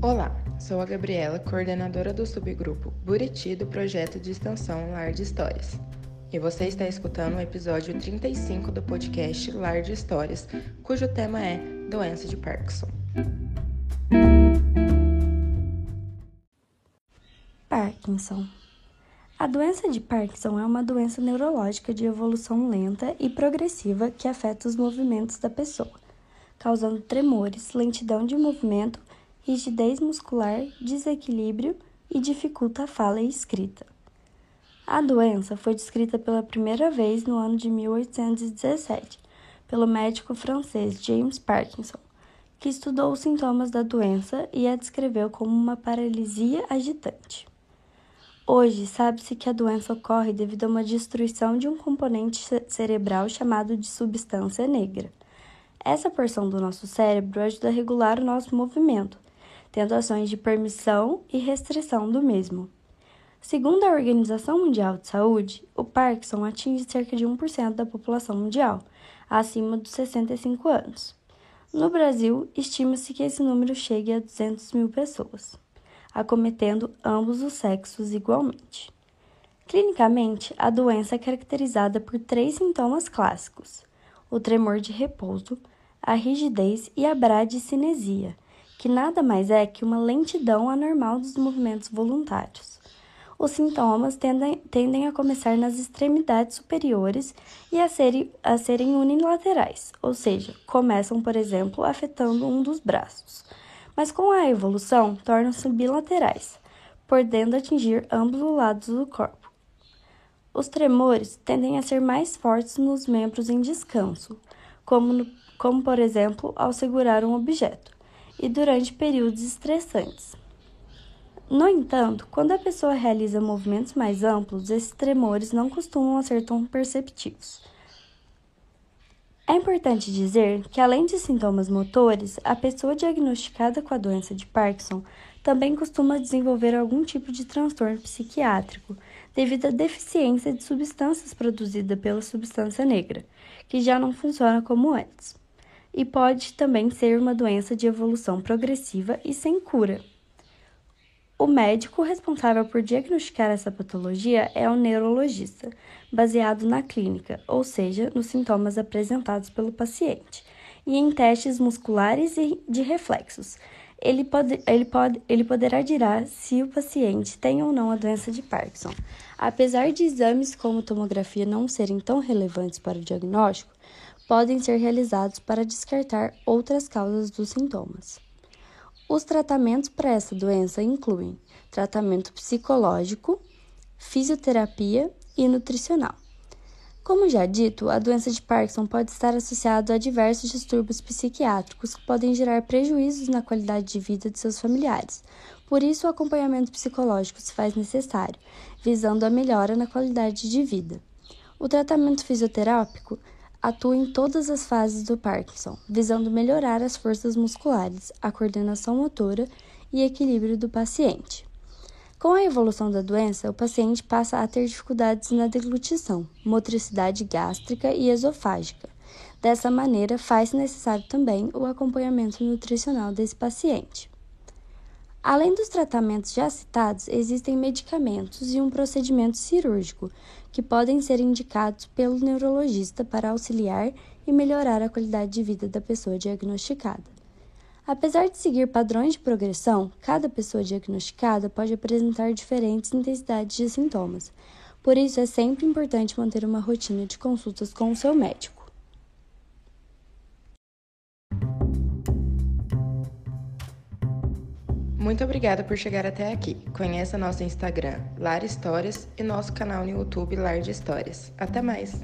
Olá, sou a Gabriela, coordenadora do subgrupo Buriti do projeto de extensão Lar de Histórias. E você está escutando o episódio 35 do podcast Lar de Histórias, cujo tema é Doença de Parkinson. Parkinson. A doença de Parkinson é uma doença neurológica de evolução lenta e progressiva que afeta os movimentos da pessoa, causando tremores, lentidão de movimento, rigidez muscular, desequilíbrio e dificulta a fala e escrita. A doença foi descrita pela primeira vez no ano de 1817 pelo médico francês James Parkinson, que estudou os sintomas da doença e a descreveu como uma paralisia agitante. Hoje, sabe-se que a doença ocorre devido a uma destruição de um componente cerebral chamado de substância negra. Essa porção do nosso cérebro ajuda a regular o nosso movimento, tendo ações de permissão e restrição do mesmo. Segundo a Organização Mundial de Saúde, o Parkinson atinge cerca de 1% da população mundial, acima dos 65 anos. No Brasil, estima-se que esse número chegue a 200 mil pessoas, acometendo ambos os sexos igualmente. Clinicamente, a doença é caracterizada por três sintomas clássicos: o tremor de repouso, a rigidez e a bradicinesia, que nada mais é que uma lentidão anormal dos movimentos voluntários os sintomas tendem, tendem a começar nas extremidades superiores e a serem, a serem unilaterais, ou seja, começam, por exemplo, afetando um dos braços. Mas com a evolução, tornam-se bilaterais, podendo atingir ambos os lados do corpo. Os tremores tendem a ser mais fortes nos membros em descanso, como, no, como por exemplo ao segurar um objeto, e durante períodos estressantes. No entanto, quando a pessoa realiza movimentos mais amplos, esses tremores não costumam ser tão perceptíveis. É importante dizer que, além de sintomas motores, a pessoa diagnosticada com a doença de Parkinson também costuma desenvolver algum tipo de transtorno psiquiátrico devido à deficiência de substâncias produzida pela substância negra, que já não funciona como antes. E pode também ser uma doença de evolução progressiva e sem cura. O médico responsável por diagnosticar essa patologia é o neurologista, baseado na clínica, ou seja, nos sintomas apresentados pelo paciente, e em testes musculares e de reflexos. Ele, pode, ele, pode, ele poderá dirá se o paciente tem ou não a doença de Parkinson. Apesar de exames como tomografia não serem tão relevantes para o diagnóstico, podem ser realizados para descartar outras causas dos sintomas. Os tratamentos para essa doença incluem tratamento psicológico, fisioterapia e nutricional. Como já dito, a doença de Parkinson pode estar associada a diversos distúrbios psiquiátricos que podem gerar prejuízos na qualidade de vida de seus familiares. Por isso, o acompanhamento psicológico se faz necessário, visando a melhora na qualidade de vida. O tratamento fisioterápico atua em todas as fases do Parkinson, visando melhorar as forças musculares, a coordenação motora e equilíbrio do paciente. Com a evolução da doença, o paciente passa a ter dificuldades na deglutição, motricidade gástrica e esofágica. Dessa maneira, faz necessário também o acompanhamento nutricional desse paciente. Além dos tratamentos já citados, existem medicamentos e um procedimento cirúrgico que podem ser indicados pelo neurologista para auxiliar e melhorar a qualidade de vida da pessoa diagnosticada. Apesar de seguir padrões de progressão, cada pessoa diagnosticada pode apresentar diferentes intensidades de sintomas. Por isso, é sempre importante manter uma rotina de consultas com o seu médico. Muito obrigada por chegar até aqui. Conheça nosso Instagram, Lar Histórias, e nosso canal no YouTube Lar de Histórias. Até mais!